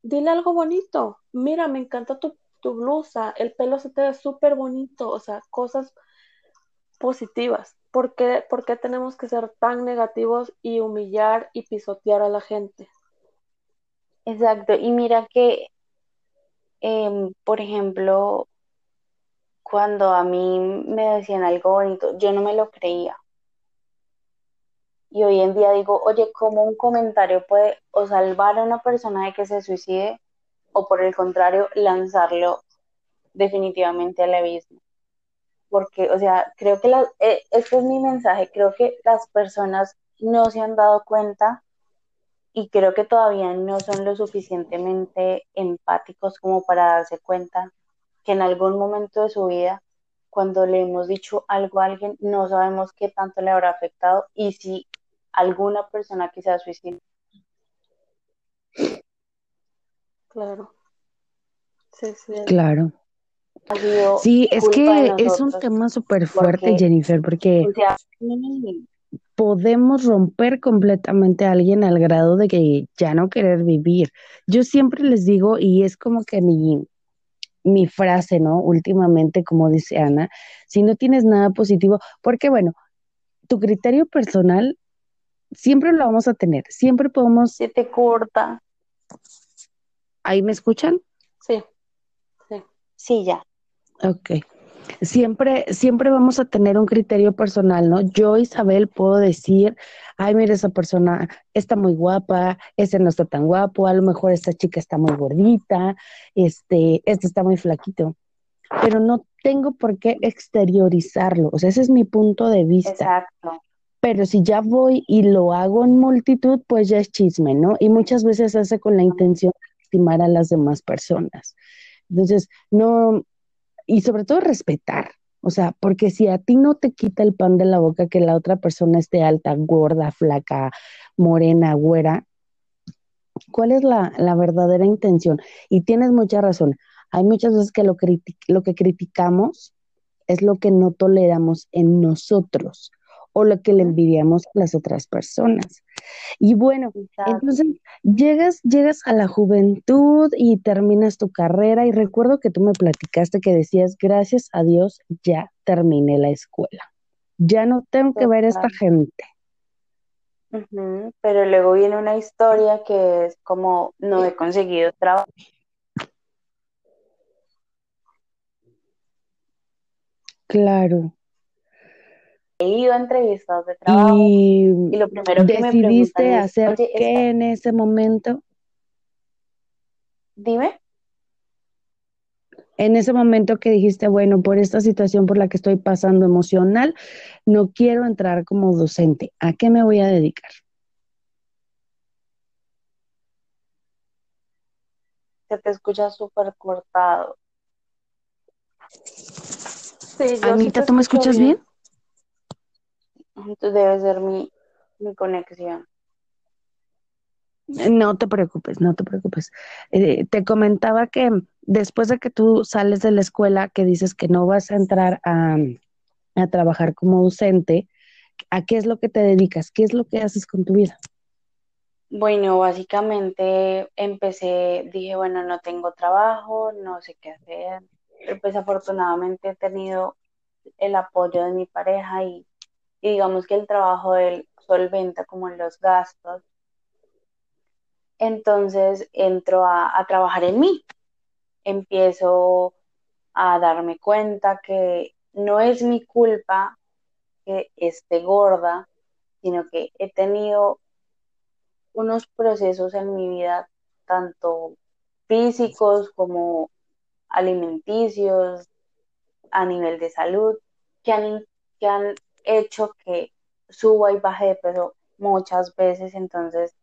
dile algo bonito. Mira, me encanta tu, tu blusa, el pelo se te ve súper bonito, o sea, cosas positivas. ¿Por qué, por qué tenemos que ser tan negativos y humillar y pisotear a la gente? Exacto. Y mira que, em, por ejemplo, cuando a mí me decían algo bonito, yo no me lo creía. Y hoy en día digo, oye, ¿cómo un comentario puede o salvar a una persona de que se suicide o por el contrario, lanzarlo definitivamente al abismo? Porque, o sea, creo que la, eh, este es mi mensaje, creo que las personas no se han dado cuenta y creo que todavía no son lo suficientemente empáticos como para darse cuenta que en algún momento de su vida, cuando le hemos dicho algo a alguien, no sabemos qué tanto le habrá afectado y si alguna persona que se ha suicidado. Claro. Sí, sí. Claro. Sí, es que es un tema súper fuerte, porque, Jennifer, porque o sea, sí, podemos romper completamente a alguien al grado de que ya no querer vivir. Yo siempre les digo, y es como que mi, mi frase, ¿no? Últimamente, como dice Ana, si no tienes nada positivo, porque bueno, tu criterio personal siempre lo vamos a tener, siempre podemos, se te corta. ¿ahí me escuchan? Sí, sí. Sí, ya. Ok. Siempre, siempre vamos a tener un criterio personal, ¿no? Yo, Isabel, puedo decir, ay, mira, esa persona está muy guapa, ese no está tan guapo, a lo mejor esta chica está muy gordita, este, este está muy flaquito, pero no tengo por qué exteriorizarlo, o sea, ese es mi punto de vista. Exacto. Pero si ya voy y lo hago en multitud, pues ya es chisme, ¿no? Y muchas veces se hace con la intención de lastimar a las demás personas. Entonces, no, y sobre todo respetar, o sea, porque si a ti no te quita el pan de la boca que la otra persona esté alta, gorda, flaca, morena, güera, ¿cuál es la, la verdadera intención? Y tienes mucha razón. Hay muchas veces que lo, lo que criticamos es lo que no toleramos en nosotros o lo que le envidiamos a las otras personas. Y bueno, Exacto. entonces llegas, llegas a la juventud y terminas tu carrera y recuerdo que tú me platicaste que decías, gracias a Dios, ya terminé la escuela. Ya no tengo que ver a esta gente. Pero luego viene una historia que es como no he conseguido trabajo. Claro. He ido a entrevistas de trabajo Y y lo primero que me decidiste preguntan es, hacer oye, qué esta- en ese momento, dime. en ese momento que dijiste, bueno, por esta situación por la que estoy pasando emocional, no quiero entrar como docente. ¿A qué me voy a dedicar? Se te escucha súper cortado. Sí, yo Anita, ¿tú me escuchas bien? Entonces debe ser mi, mi conexión. No te preocupes, no te preocupes. Eh, te comentaba que después de que tú sales de la escuela, que dices que no vas a entrar a, a trabajar como docente, ¿a qué es lo que te dedicas? ¿Qué es lo que haces con tu vida? Bueno, básicamente empecé, dije, bueno, no tengo trabajo, no sé qué hacer. Pues afortunadamente he tenido el apoyo de mi pareja y, y digamos que el trabajo de él solventa como los gastos. Entonces entro a, trabajar en mí. Empiezo a darme cuenta que no es mi culpa que esté gorda, sino que he tenido unos procesos en mi vida, tanto físicos como alimenticios, a nivel de salud, que han hecho que suba y baje de peso muchas veces. Entonces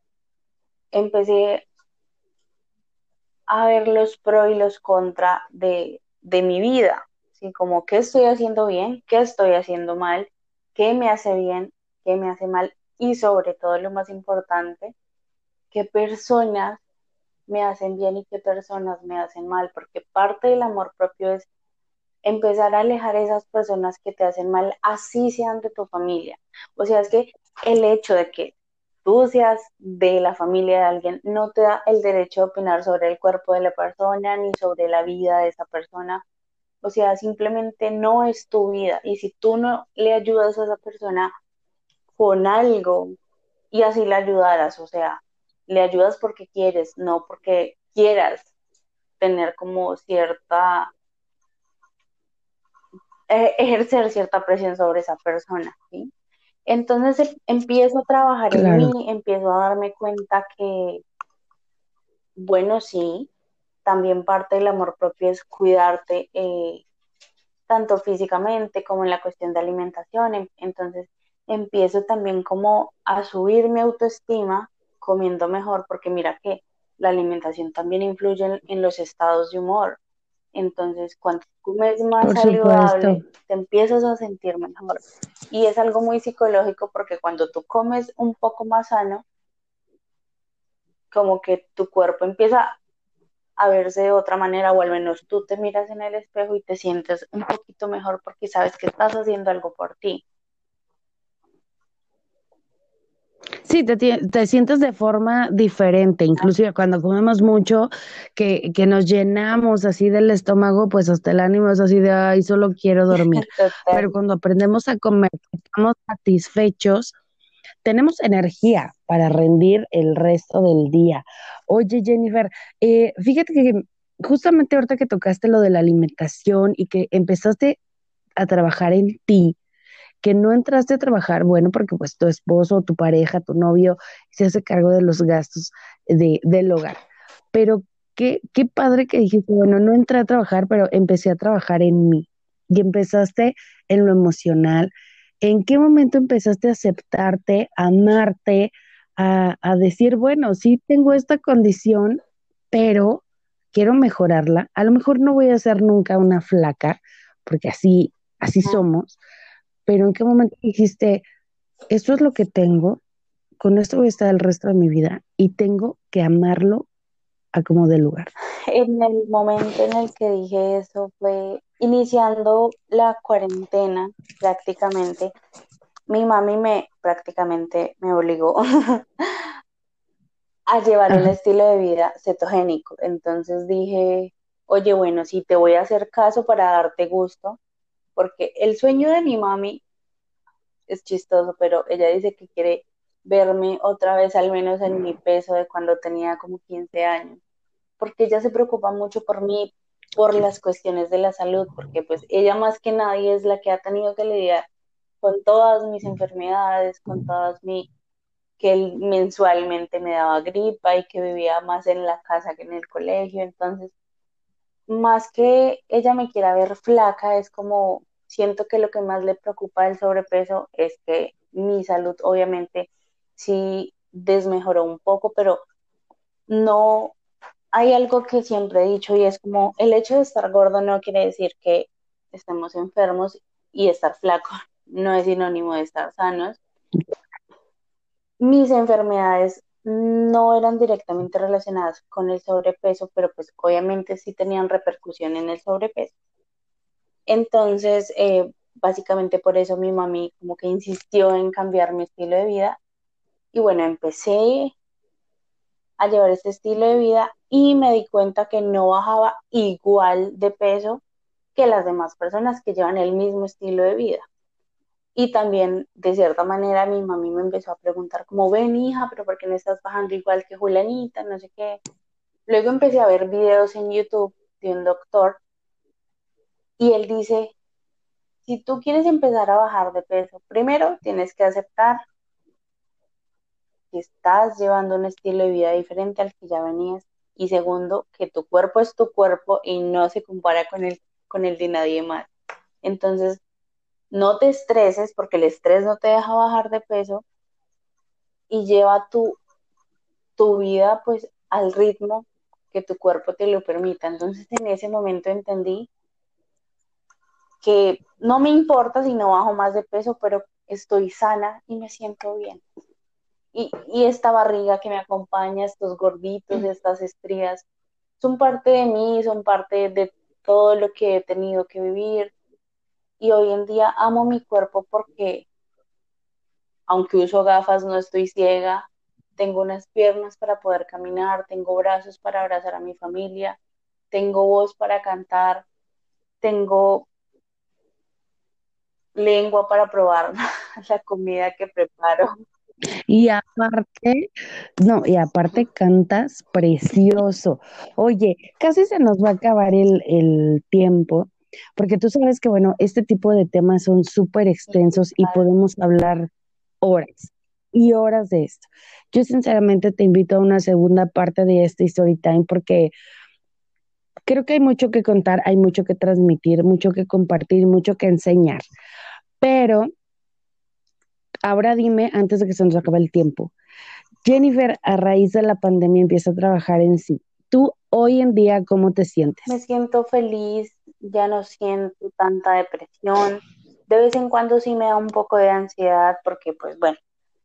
empecé a ver los pros y los contra de, de mi vida, ¿sí? como qué estoy haciendo bien, qué estoy haciendo mal, qué me hace bien, qué me hace mal y sobre todo lo más importante, qué personas me hacen bien y qué personas me hacen mal, porque parte del amor propio es empezar a alejar a esas personas que te hacen mal, así sean de tu familia. O sea, es que el hecho de que tú seas de la familia de alguien no te da el derecho de opinar sobre el cuerpo de la persona ni sobre la vida de esa persona. O sea, simplemente no es tu vida. Y si tú no le ayudas a esa persona con algo y así le ayudaras, o sea, le ayudas porque quieres, no porque quieras tener como cierta eh, ejercer cierta presión sobre esa persona, ¿sí? Entonces em, empiezo a trabajar en mí, empiezo a darme cuenta que, bueno, sí, también parte del amor propio es cuidarte eh, tanto físicamente como en la cuestión de alimentación. Entonces empiezo también como a subir mi autoestima comiendo mejor, porque mira que la alimentación también influye en los estados de humor. Entonces, cuando comes más saludable, te empiezas a sentir mejor. Y es algo muy psicológico porque cuando tú comes un poco más sano, como que tu cuerpo empieza a verse de otra manera o al menos tú te miras en el espejo y te sientes un poquito mejor porque sabes que estás haciendo algo por ti. Sí, te, sientes de forma diferente, inclusive cuando comemos mucho, que, que, nos llenamos así del estómago, pues hasta el ánimo es así de, ay, solo quiero dormir. Pero cuando aprendemos a comer, estamos satisfechos, tenemos energía para rendir el resto del día. Oye, Jennifer, eh, fíjate que justamente ahorita que tocaste lo de la alimentación y que empezaste a trabajar en ti, que no entraste a trabajar, bueno, porque pues tu esposo, tu pareja, tu novio se hace cargo de los gastos de, del hogar. Pero qué, qué padre que dijiste, bueno, no entré a trabajar, pero empecé a trabajar en mí. Y empezaste en lo emocional. ¿En qué momento empezaste a aceptarte, a amarte, a, a decir, bueno, sí tengo esta condición, pero quiero mejorarla? A lo mejor no voy a ser nunca una flaca, porque así, así somos, pero ¿en qué momento dijiste, esto es lo que tengo, con esto voy a estar el resto de mi vida y tengo que amarlo a como de lugar? En el momento en el que dije eso fue iniciando la cuarentena prácticamente. Mi mami me prácticamente me obligó a llevar un estilo de vida cetogénico. Entonces dije, oye, bueno, si te voy a hacer caso para darte gusto, porque el sueño de mi mami es chistoso, pero ella dice que quiere verme otra vez al menos en mi peso de cuando tenía como 15 años, porque ella se preocupa mucho por mí, por las cuestiones de la salud, porque pues ella más que nadie es la que ha tenido que lidiar con todas mis enfermedades, con todas mi que él mensualmente me daba gripa y que vivía más en la casa que en el colegio, entonces más que ella me quiera ver flaca, es como siento que lo que más le preocupa del sobrepeso es que mi salud obviamente sí desmejoró un poco, pero no hay algo que siempre he dicho y es como el hecho de estar gordo no quiere decir que estemos enfermos y estar flaco no es sinónimo de estar sanos. Mis enfermedades no eran directamente relacionadas con el sobrepeso, pero pues obviamente sí tenían repercusión en el sobrepeso. Entonces, eh, básicamente por eso mi mami como que insistió en cambiar mi estilo de vida. Y bueno, empecé a llevar este estilo de vida y me di cuenta que no bajaba igual de peso que las demás personas que llevan el mismo estilo de vida. Y también, de cierta manera, mi mami me empezó a preguntar, como ven, hija, pero ¿por qué no estás bajando igual que Julianita? No sé qué. Luego empecé a ver videos en YouTube de un doctor y él dice, si tú quieres empezar a bajar de peso, primero tienes que aceptar que estás llevando un estilo de vida diferente al que ya venías Y segundo, que tu cuerpo es tu cuerpo y no se compara con el, con el de nadie más. Entonces, no te estreses porque el estrés no te deja bajar de peso y lleva tu, tu vida pues al ritmo que tu cuerpo te lo permita. Entonces en ese momento entendí que no me importa si no bajo más de peso, pero estoy sana y me siento bien. Y, y esta barriga que me acompaña, estos gorditos, estas estrías, son parte de mí, son parte de todo lo que he tenido que vivir. Y hoy en día amo mi cuerpo porque, aunque uso gafas, no estoy ciega, tengo unas piernas para poder caminar, tengo brazos para abrazar a mi familia, tengo voz para cantar, tengo lengua para probar la comida que preparo. Y aparte, no, y aparte cantas precioso. Oye, casi se nos va a acabar el, el tiempo, porque tú sabes que, bueno, este tipo de temas son súper extensos y podemos hablar horas y horas de esto. Yo sinceramente te invito a una segunda parte de este Story Time porque creo que hay mucho que contar, hay mucho que transmitir, mucho que compartir, mucho que enseñar. Pero ahora dime, antes de que se nos acabe el tiempo, Jennifer, a raíz de la pandemia empieza a trabajar en sí. ¿Tú hoy en día cómo te sientes? Me siento feliz, ya no siento tanta depresión. De vez en cuando sí me da un poco de ansiedad porque, pues bueno,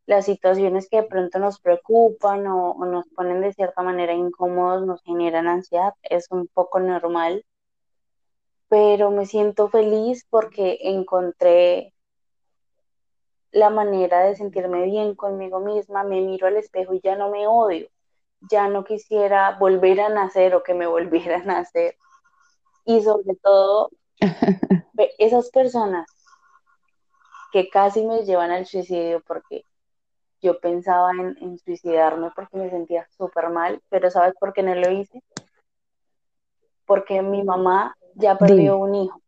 las situaciones que de pronto nos preocupan o, nos ponen de cierta manera incómodos nos generan ansiedad, es un poco normal, pero me siento feliz porque encontré la manera de sentirme bien conmigo misma, me miro al espejo y ya no me odio, ya no quisiera volver a nacer o que me volvieran a nacer. Y sobre todo, esas personas que casi me llevan al suicidio porque yo pensaba en, en suicidarme porque me sentía súper mal, pero ¿sabes por qué no lo hice? Porque mi mamá ya perdió un hijo.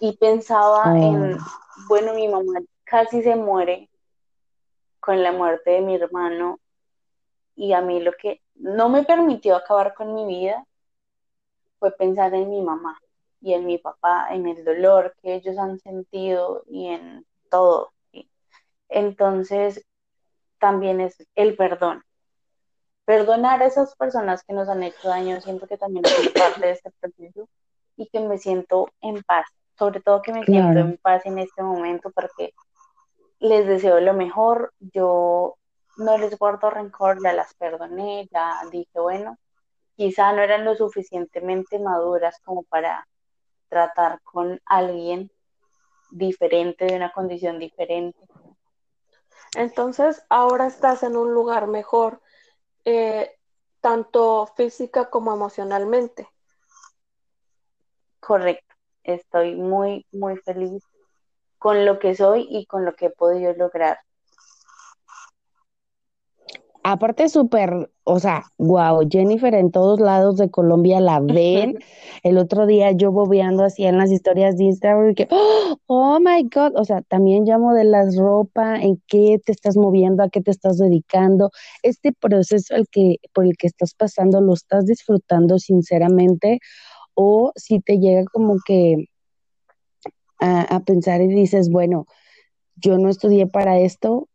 Y pensaba en, bueno, mi mamá casi se muere con la muerte de mi hermano y a mí lo que no me permitió acabar con mi vida fue pensar en mi mamá y en mi papá, en el dolor que ellos han sentido y en todo. Entonces, también es el perdón. Perdonar a esas personas que nos han hecho daño, siento que también es parte de este proceso y que me siento en paz, sobre todo que me siento en paz en este momento porque les deseo lo mejor, yo no les guardo rencor, ya las perdoné, ya dije, bueno, quizá no eran lo suficientemente maduras como para tratar con alguien diferente, de una condición diferente, entonces, ahora estás en un lugar mejor, eh, tanto física como emocionalmente. Correcto. Estoy muy, muy feliz con lo que soy y con lo que he podido lograr. Aparte súper, o sea, wow, Jennifer en todos lados de Colombia la ven. El otro día yo bobeando así en las historias de Instagram que, oh my God, o sea, también llamo de las ropa, en qué te estás moviendo, a qué te estás dedicando. Este proceso el que, por el que estás pasando, ¿lo estás disfrutando sinceramente? O si te llega como que a, a pensar y dices, bueno, yo no estudié para esto,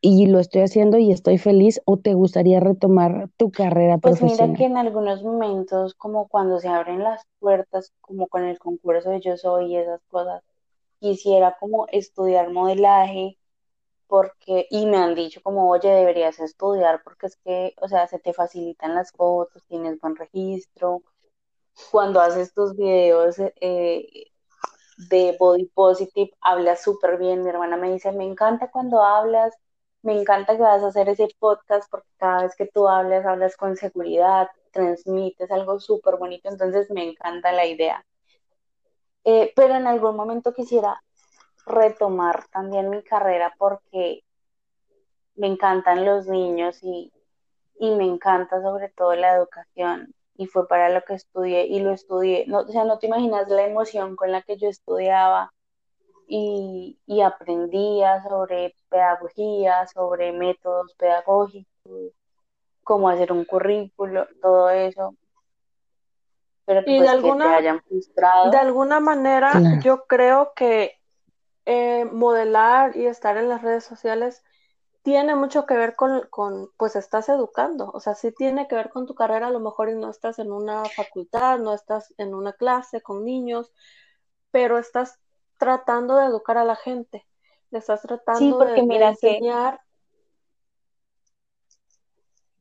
y lo estoy haciendo y estoy feliz o te gustaría retomar tu carrera pues profesional? mira que en algunos momentos, como cuando se abren las puertas, como con el concurso de Yo Soy y esas cosas, quisiera como estudiar modelaje porque, y me han dicho como, oye, deberías estudiar porque es que, o sea, se te facilitan las fotos, tienes buen registro, cuando haces tus videos eh, de body positive, hablas súper bien, mi hermana me dice, me encanta cuando hablas me encanta que vas a hacer ese podcast porque cada vez que tú hablas, hablas con seguridad, transmites algo súper bonito, entonces me encanta la idea. Eh, pero en algún momento quisiera retomar también mi carrera porque me encantan los niños y, y me encanta sobre todo la educación y fue para lo que estudié y lo estudié. No, o sea, no te imaginas la emoción con la que yo estudiaba y, y aprendía sobre pedagogía, sobre métodos pedagógicos, cómo hacer un currículo, todo eso. Pero Y pues de que te alguna- hayan frustrado. De alguna manera, yo creo que eh, modelar y estar en las redes sociales tiene mucho que ver con, con, pues estás educando, o sea, sí tiene que ver con tu carrera, a lo mejor y no estás en una facultad, no estás en una clase con niños, pero estás tratando de educar a la gente, le estás tratando de, porque de mira que- enseñar.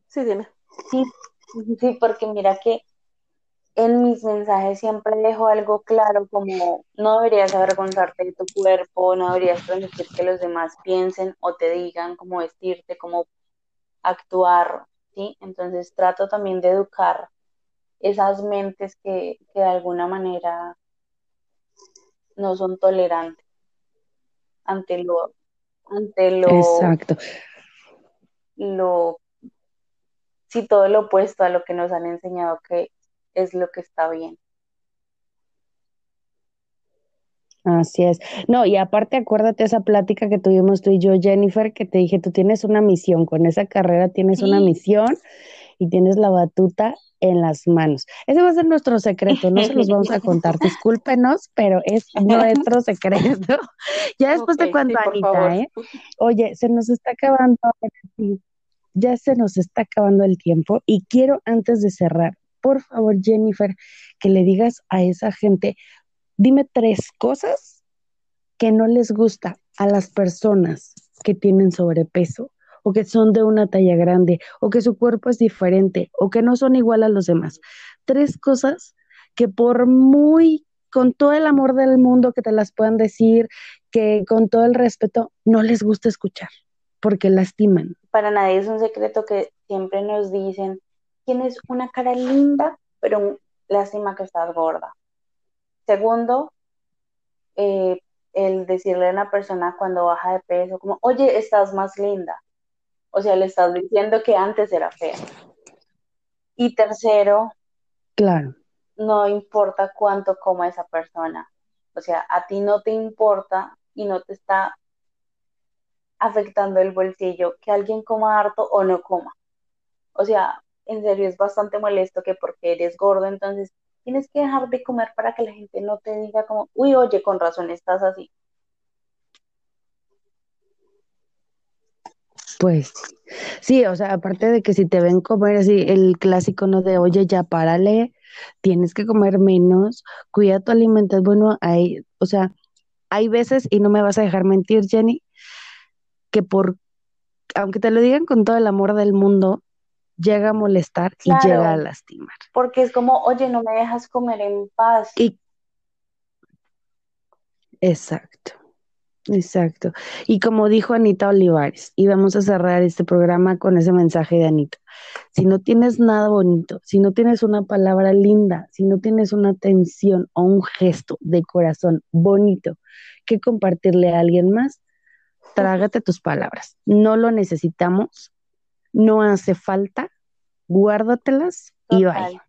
Sí, dime. Sí, sí, porque mira que en mis mensajes siempre dejo algo claro como no deberías avergonzarte de tu cuerpo, no deberías permitir que los demás piensen o te digan cómo vestirte, cómo actuar, ¿sí? Entonces trato también de educar esas mentes que, que de alguna manera no son tolerantes ante lo, ante lo, Exacto. lo, sí, todo lo opuesto a lo que nos han enseñado que es lo que está bien. Así es. No, y aparte acuérdate esa plática que tuvimos tú y yo, Jennifer, que te dije, tú tienes una misión, con esa carrera tienes una misión y tienes la batuta en las manos. Ese va a ser nuestro secreto, no se los vamos a contar, discúlpenos, pero es nuestro secreto. Ya después Ok, te cuento, sí, por Anita. ¿eh? Oye, se nos está acabando. Ya se nos está acabando el tiempo y quiero antes de cerrar, por favor, Jennifer, que le digas a esa gente, dime tres cosas que no les gusta a las personas que tienen sobrepeso o que son de una talla grande o que su cuerpo es diferente o que no son igual a los demás. Tres cosas que por muy, con todo el amor del mundo que te las puedan decir, que con todo el respeto, no les gusta escuchar porque lastiman. Para nadie es un secreto que siempre nos dicen, tienes una cara linda, pero lástima que estás gorda. Segundo, eh, el decirle a una persona cuando baja de peso, como, oye, estás más linda. O sea, le estás diciendo que antes era fea. Y tercero, Claro, no importa cuánto coma esa persona. O sea, a ti no te importa y no te está afectando el bolsillo que alguien coma harto o no coma. O sea, en serio es bastante molesto que porque eres gordo, entonces tienes que dejar de comer para que la gente no te diga como, uy, oye, con razón estás así. Pues sí, o sea, aparte de que si te ven comer así, el clásico no de, oye, ya párale, tienes que comer menos, cuida tu alimentación, bueno, hay, o sea, hay veces, y no me vas a dejar mentir, Jenny, que por, aunque te lo digan con todo el amor del mundo, llega a molestar y llega a lastimar. Porque es como, oye, no me dejas comer en paz. Y exacto, exacto. Y como dijo Anita Olivares, y vamos a cerrar este programa con ese mensaje de Anita. Si no tienes nada bonito, si no tienes una palabra linda, si no tienes una atención o un gesto de corazón bonito que compartirle a alguien más, trágate tus palabras. No lo necesitamos, no hace falta, guárdatelas y vaya.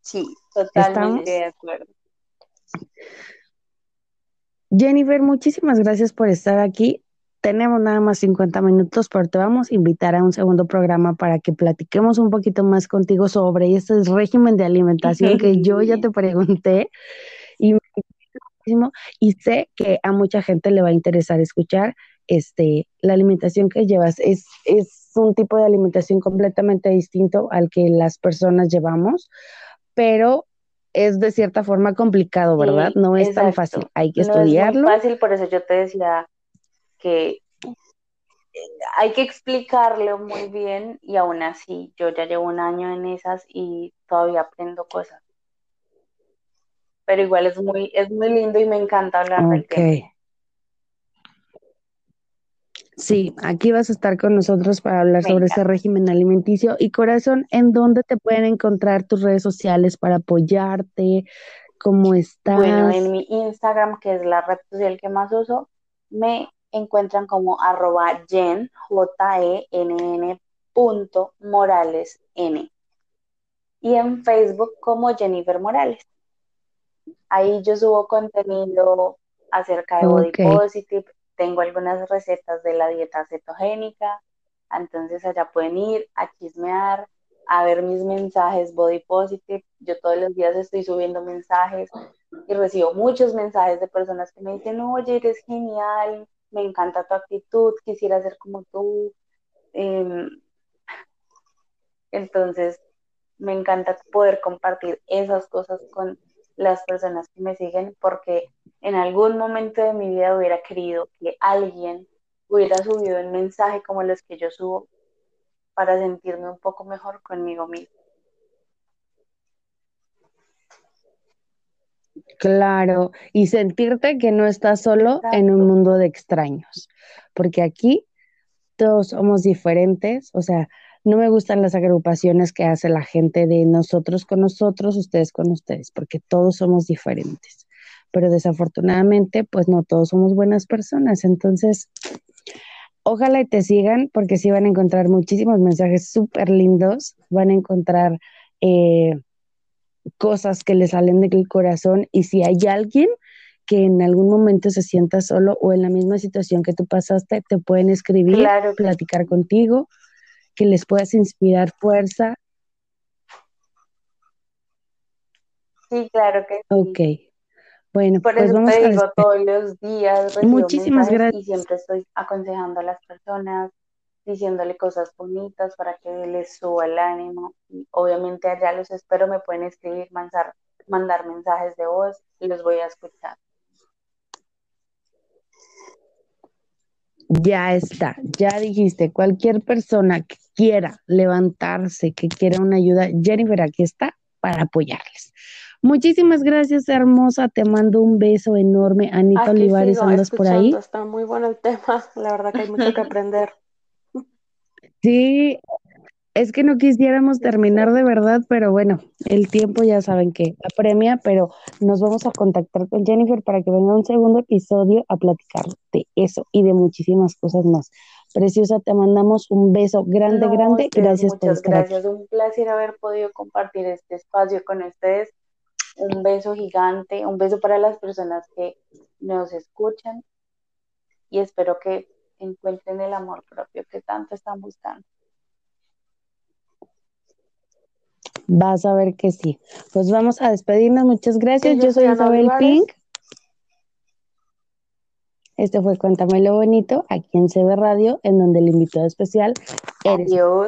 Sí, ¿Estamos? totalmente de acuerdo. Jennifer, muchísimas gracias por estar aquí. Tenemos nada más 50 minutos, pero te vamos a invitar a un segundo programa para que platiquemos un poquito más contigo sobre ese régimen de alimentación que yo ya te pregunté y, y sé que a mucha gente le va a interesar escuchar este, la alimentación que llevas. Es, es un tipo de alimentación completamente distinto al que las personas llevamos, pero es de cierta forma complicado, ¿verdad? Sí, No es tan fácil, hay que No es muy estudiarlo. fácil, por eso yo te decía que eh, hay que explicarlo muy bien y aún así yo ya llevo un año en esas y todavía aprendo cosas. Pero igual es muy, es muy lindo y me encanta hablar del tema. Sí, aquí vas a estar con nosotros para hablar sobre ese régimen alimenticio. Y corazón, ¿en dónde te pueden encontrar tus redes sociales para apoyarte? ¿Cómo estás? Bueno, en mi Instagram, que es la red social que más uso, me encuentran como arroba jen, J-E-N-N punto Morales N. Y en Facebook como Jennifer Morales. Ahí yo subo contenido acerca de Body Ok. Positive, tengo algunas recetas de la dieta cetogénica, entonces allá pueden ir a chismear a ver mis mensajes body positive. Yo todos los días estoy subiendo mensajes y recibo muchos mensajes de personas que me dicen, oye, eres genial, me encanta tu actitud, quisiera ser como tú. Em, entonces, me encanta poder compartir esas cosas con las personas que me siguen porque en algún momento de mi vida hubiera querido que alguien hubiera subido un mensaje como los que yo subo para sentirme un poco mejor conmigo mismo. Claro, y sentirte que no estás solo en un mundo de extraños, porque aquí todos somos diferentes, o sea, no me gustan las agrupaciones que hace la gente de nosotros con nosotros, ustedes con ustedes, porque todos somos diferentes. Pero desafortunadamente, pues no todos somos buenas personas. Entonces, ojalá y te sigan, porque sí van a encontrar muchísimos mensajes súper lindos, van a encontrar eh, cosas que les salen del corazón y si hay alguien que en algún momento se sienta solo o en la misma situación que tú pasaste, te pueden escribir, platicar contigo que les puedas inspirar fuerza. Sí, claro que sí. Ok. Bueno, Por pues eso vamos te digo todos los días. Muchísimas gracias. Y siempre estoy aconsejando a las personas, diciéndole cosas bonitas para que les suba el ánimo. Y obviamente allá los espero, me pueden escribir, mandar, mandar mensajes de voz y los voy a escuchar. Ya está, ya dijiste, cualquier persona que quiera levantarse, que quiera una ayuda, Jennifer aquí está para apoyarles. Muchísimas gracias, hermosa. Te mando un beso enorme. Anita Aquí Olivares, sigo ¿andas por ahí? está muy bueno el tema, la verdad que hay mucho que aprender. Sí, es que no quisiéramos terminar de verdad, pero bueno, el tiempo ya saben que apremia, pero nos vamos a contactar con Jennifer para que venga un segundo episodio a platicar de eso y de muchísimas cosas más. Preciosa, te mandamos un beso grande, No, grande. ustedes, Gracias por estar aquí. gracias. Un placer haber podido compartir este espacio con ustedes. Un beso gigante, un beso para las personas que nos escuchan y espero que encuentren el amor propio que tanto están buscando. Vas a ver que sí. Pues vamos a despedirnos. Muchas gracias. Sí, yo yo soy Isabel Olivares. Pink. Este fue Cuéntame lo bonito aquí en CB Radio, en donde el invitado especial eres. Adiós.